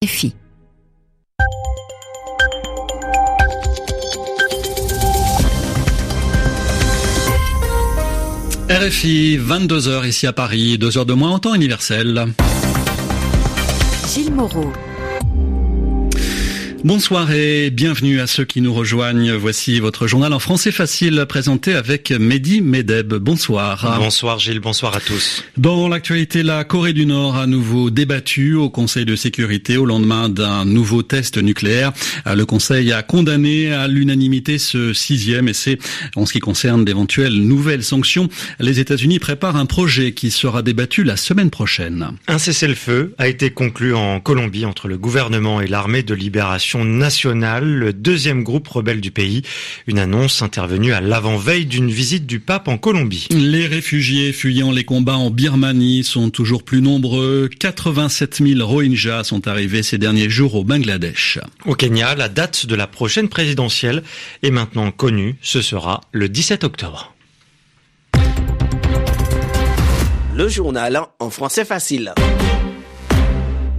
RFI. RFI, 22h ici à Paris, 2h de moins en temps universel. Gilles Moreau. Bonsoir et bienvenue à ceux qui nous rejoignent. Voici votre journal en français facile présenté avec Mehdi Medeb. Bonsoir. Bonsoir Gilles, bonsoir à tous. Dans l'actualité, la Corée du Nord a nouveau débattu au Conseil de sécurité au lendemain d'un nouveau test nucléaire. Le Conseil a condamné à l'unanimité ce sixième essai. En ce qui concerne d'éventuelles nouvelles sanctions, les États-Unis préparent un projet qui sera débattu la semaine prochaine. Un cessez-le-feu a été conclu en Colombie entre le gouvernement et l'armée de libération nationale, le deuxième groupe rebelle du pays. Une annonce intervenue à l'avant-veille d'une visite du pape en Colombie. Les réfugiés fuyant les combats en Birmanie sont toujours plus nombreux. 87 000 Rohingyas sont arrivés ces derniers jours au Bangladesh. Au Kenya, la date de la prochaine présidentielle est maintenant connue. Ce sera le 17 octobre. Le journal en français facile.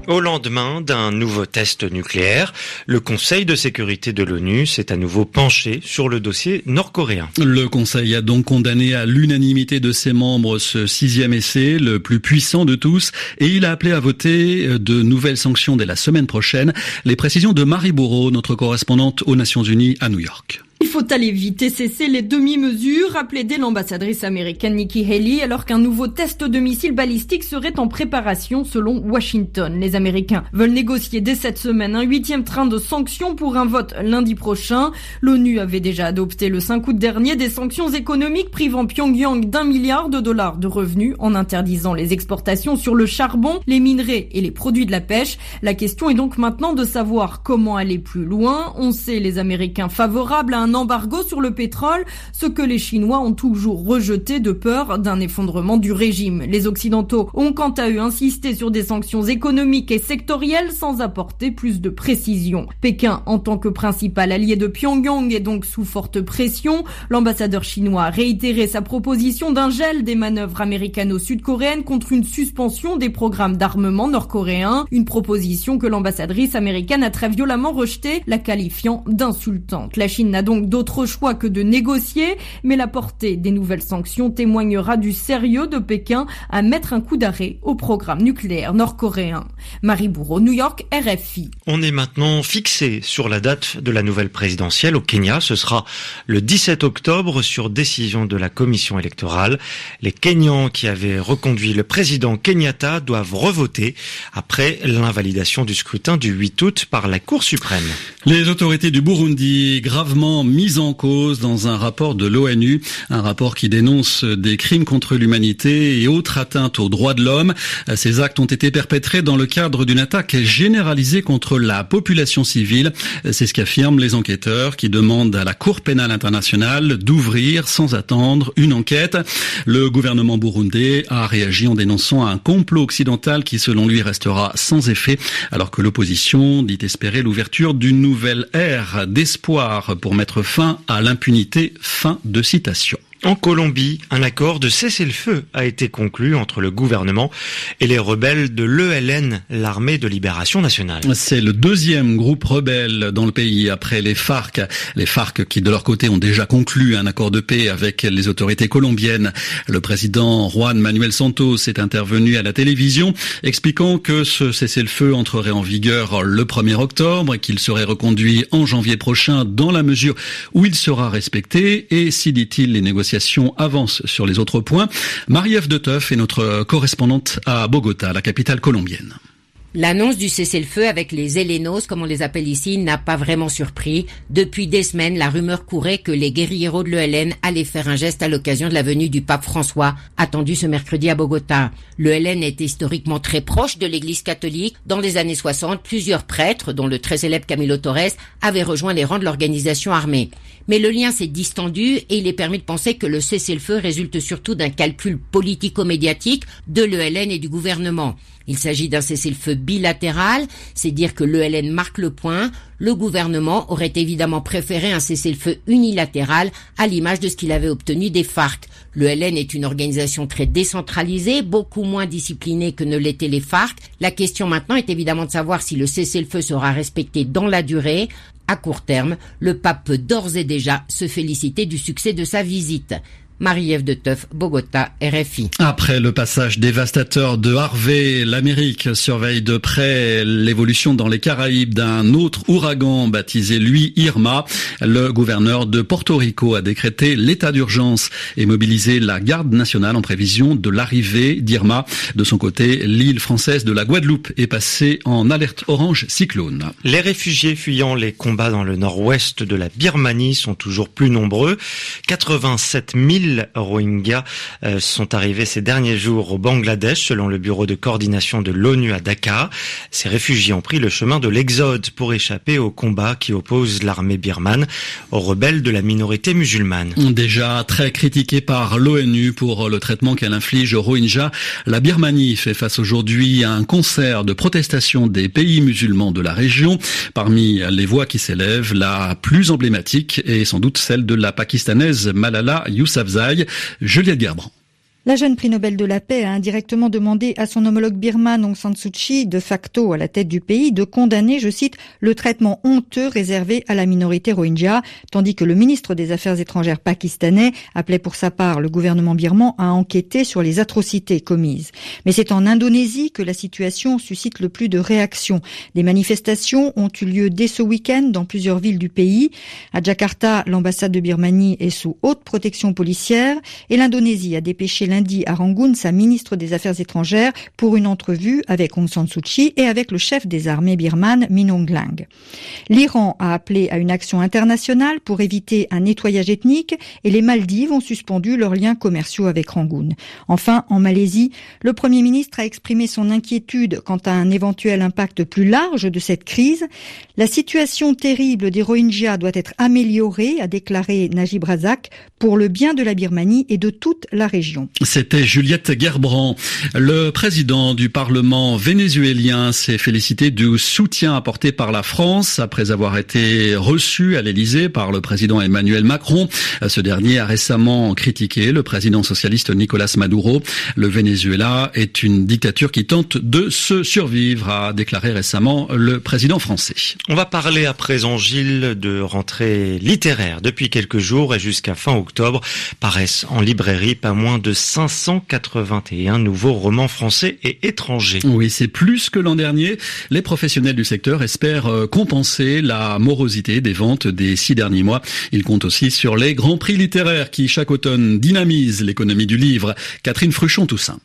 Au lendemain d'un nouveau test nucléaire, le Conseil de sécurité de l'ONU s'est à nouveau penché sur le dossier nord-coréen. Le Conseil a donc condamné à l'unanimité de ses membres ce sixième essai, le plus puissant de tous, et il a appelé à voter de nouvelles sanctions dès la semaine prochaine. Les précisions de Marie Bourreau, notre correspondante aux Nations Unies à New York. Faut aller vite et cesser les demi-mesures, a plaidé l'ambassadrice américaine Nikki Haley, alors qu'un nouveau test de missile balistique serait en préparation selon Washington. Les Américains veulent négocier dès cette semaine un huitième train de sanctions pour un vote lundi prochain. L'ONU avait déjà adopté le 5 août dernier des sanctions économiques privant Pyongyang d'un milliard de dollars de revenus en interdisant les exportations sur le charbon, les minerais et les produits de la pêche. La question est donc maintenant de savoir comment aller plus loin. On sait les Américains favorables à un embargo sur le pétrole, ce que les Chinois ont toujours rejeté de peur d'un effondrement du régime. Les Occidentaux ont quant à eux insisté sur des sanctions économiques et sectorielles sans apporter plus de précision. Pékin, en tant que principal allié de Pyongyang, est donc sous forte pression. L'ambassadeur chinois a réitéré sa proposition d'un gel des manœuvres américano-sud-coréennes contre une suspension des programmes d'armement nord-coréens, une proposition que l'ambassadrice américaine a très violemment rejetée, la qualifiant d'insultante. La Chine n'a donc d'autre choix que de négocier, mais la portée des nouvelles sanctions témoignera du sérieux de Pékin à mettre un coup d'arrêt au programme nucléaire nord-coréen. Marie Bourreau, New York, RFI. On est maintenant fixé sur la date de la nouvelle présidentielle au Kenya. Ce sera le 17 octobre sur décision de la commission électorale. Les Kenyans qui avaient reconduit le président Kenyatta doivent revoter après l'invalidation du scrutin du 8 août par la Cour suprême. Les autorités du Burundi gravement mise en cause dans un rapport de l'ONU, un rapport qui dénonce des crimes contre l'humanité et autres atteintes aux droits de l'homme. Ces actes ont été perpétrés dans le cadre d'une attaque généralisée contre la population civile. C'est ce qu'affirment les enquêteurs qui demandent à la Cour pénale internationale d'ouvrir sans attendre une enquête. Le gouvernement burundais a réagi en dénonçant un complot occidental qui selon lui restera sans effet alors que l'opposition dit espérer l'ouverture d'une nouvelle ère d'espoir pour mettre fin à l'impunité. Fin de citation. En Colombie, un accord de cessez-le-feu a été conclu entre le gouvernement et les rebelles de l'ELN, l'armée de libération nationale. C'est le deuxième groupe rebelle dans le pays après les FARC. Les FARC qui de leur côté ont déjà conclu un accord de paix avec les autorités colombiennes. Le président Juan Manuel Santos est intervenu à la télévision expliquant que ce cessez-le-feu entrerait en vigueur le 1er octobre et qu'il serait reconduit en janvier prochain dans la mesure où il sera respecté avance sur les autres points. Marie-Ève de Teuf est notre correspondante à Bogota, la capitale colombienne. L'annonce du cessez-le-feu avec les Elenos, comme on les appelle ici, n'a pas vraiment surpris. Depuis des semaines, la rumeur courait que les guérilleros de l'ELN allaient faire un geste à l'occasion de la venue du pape François, attendu ce mercredi à Bogota. L'ELN est historiquement très proche de l'église catholique. Dans les années 60, plusieurs prêtres, dont le très célèbre Camilo Torres, avaient rejoint les rangs de l'organisation armée. Mais le lien s'est distendu et il est permis de penser que le cessez-le-feu résulte surtout d'un calcul politico-médiatique de l'ELN et du gouvernement. Il s'agit d'un cessez-le-feu bilatéral, c'est dire que l'ELN marque le point. Le gouvernement aurait évidemment préféré un cessez-le-feu unilatéral à l'image de ce qu'il avait obtenu des FARC. L'ELN est une organisation très décentralisée, beaucoup moins disciplinée que ne l'étaient les FARC. La question maintenant est évidemment de savoir si le cessez-le-feu sera respecté dans la durée. À court terme, le pape peut d'ores et déjà se féliciter du succès de sa visite. Marie-Ève de Teuf, Bogota, RFI. Après le passage dévastateur de Harvey, l'Amérique surveille de près l'évolution dans les Caraïbes d'un autre ouragan baptisé lui Irma. Le gouverneur de Porto Rico a décrété l'état d'urgence et mobilisé la garde nationale en prévision de l'arrivée d'Irma. De son côté, l'île française de la Guadeloupe est passée en alerte orange cyclone. Les réfugiés fuyant les combats dans le nord-ouest de la Birmanie sont toujours plus nombreux. 87 000 Rohingyas euh, sont arrivés ces derniers jours au Bangladesh, selon le bureau de coordination de l'ONU à Dakar. Ces réfugiés ont pris le chemin de l'exode pour échapper au combat qui oppose l'armée birmane aux rebelles de la minorité musulmane. Déjà très critiqué par l'ONU pour le traitement qu'elle inflige aux Rohingyas, la Birmanie fait face aujourd'hui à un concert de protestation des pays musulmans de la région. Parmi les voix qui s'élèvent, la plus emblématique est sans doute celle de la pakistanaise Malala Yousafzai Juliette Gerbrand. La jeune prix Nobel de la paix a indirectement demandé à son homologue birman Aung San Suu Kyi, de facto à la tête du pays, de condamner, je cite, le traitement honteux réservé à la minorité rohingya, tandis que le ministre des Affaires étrangères pakistanais appelait pour sa part le gouvernement birman à enquêter sur les atrocités commises. Mais c'est en Indonésie que la situation suscite le plus de réactions. Des manifestations ont eu lieu dès ce week-end dans plusieurs villes du pays. À Jakarta, l'ambassade de Birmanie est sous haute protection policière et l'Indonésie a dépêché à Rangoon sa ministre des Affaires étrangères pour une entrevue avec San et avec le chef des armées Min Aung Hlaing. L'Iran a appelé à une action internationale pour éviter un nettoyage ethnique et les Maldives ont suspendu leurs liens commerciaux avec Rangoon. Enfin, en Malaisie, le Premier ministre a exprimé son inquiétude quant à un éventuel impact plus large de cette crise. La situation terrible des Rohingyas doit être améliorée, a déclaré Najib Razak, pour le bien de la Birmanie et de toute la région. C'était Juliette Gerbrand. Le président du Parlement vénézuélien s'est félicité du soutien apporté par la France après avoir été reçu à l'Élysée par le président Emmanuel Macron. Ce dernier a récemment critiqué le président socialiste Nicolas Maduro. Le Venezuela est une dictature qui tente de se survivre, a déclaré récemment le président français. On va parler à présent, Gilles, de rentrée littéraire. Depuis quelques jours et jusqu'à fin octobre paraissent en librairie pas moins de 581 nouveaux romans français et étrangers. Oui, c'est plus que l'an dernier. Les professionnels du secteur espèrent euh, compenser la morosité des ventes des six derniers mois. Ils comptent aussi sur les grands prix littéraires qui, chaque automne, dynamisent l'économie du livre. Catherine Fruchon-Toussaint.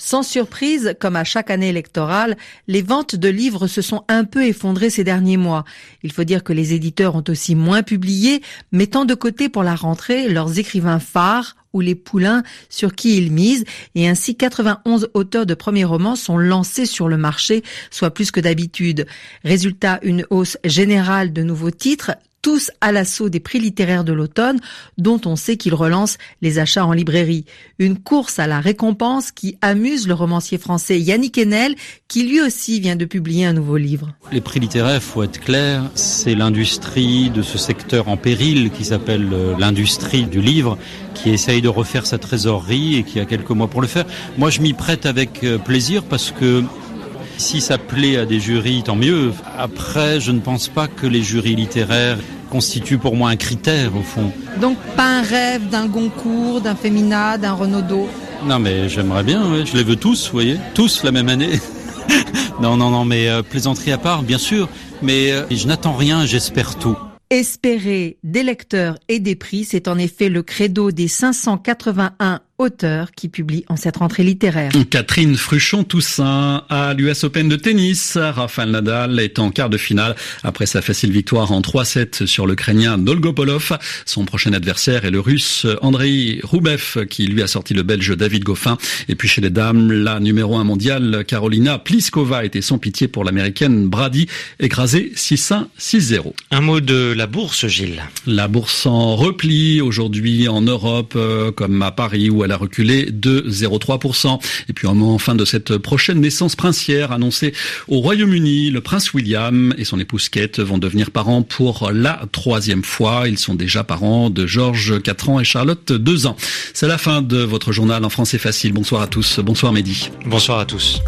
Sans surprise, comme à chaque année électorale, les ventes de livres se sont un peu effondrées ces derniers mois. Il faut dire que les éditeurs ont aussi moins publié, mettant de côté pour la rentrée leurs écrivains phares ou les poulains sur qui ils misent, et ainsi 91 auteurs de premiers romans sont lancés sur le marché, soit plus que d'habitude. Résultat, une hausse générale de nouveaux titres, tous à l'assaut des prix littéraires de l'automne, dont on sait qu'ils relancent les achats en librairie. Une course à la récompense qui amuse le romancier français Yannick Enel, qui lui aussi vient de publier un nouveau livre. Les prix littéraires, faut être clair, c'est l'industrie de ce secteur en péril qui s'appelle euh, l'industrie du livre, qui essaye de refaire sa trésorerie et qui a quelques mois pour le faire. Moi, je m'y prête avec euh, plaisir parce que si ça plaît à des jurys, tant mieux. Après, je ne pense pas que les jurys littéraires constituent pour moi un critère au fond. Donc pas un rêve d'un Goncourt, d'un Femina, d'un Renaudot? Non mais j'aimerais bien, je les veux tous, vous voyez, tous la même année. non, non, non, mais euh, plaisanterie à part, bien sûr, mais euh, je n'attends rien, j'espère tout. Espérer des lecteurs et des prix, c'est en effet le credo des 581 auteur qui publie en cette rentrée littéraire. Catherine Fruchon-Toussaint à l'US Open de tennis. Rafael Nadal est en quart de finale après sa facile victoire en 3-7 sur l'Ukrainien Dolgopolov. Son prochain adversaire est le Russe Andrei Roubev qui lui a sorti le Belge David Goffin. Et puis chez les dames, la numéro 1 mondiale Carolina Pliskova était sans pitié pour l'américaine Brady, écrasée 6-1, 6-0. Un mot de la bourse, Gilles. La bourse en repli aujourd'hui en Europe, euh, comme à Paris ou à elle a reculé de 0,3%. Et puis en fin de cette prochaine naissance princière annoncée au Royaume-Uni, le prince William et son épouse Kate vont devenir parents pour la troisième fois. Ils sont déjà parents de Georges 4 ans et Charlotte 2 ans. C'est la fin de votre journal en français facile. Bonsoir à tous. Bonsoir Mehdi. Bonsoir à tous.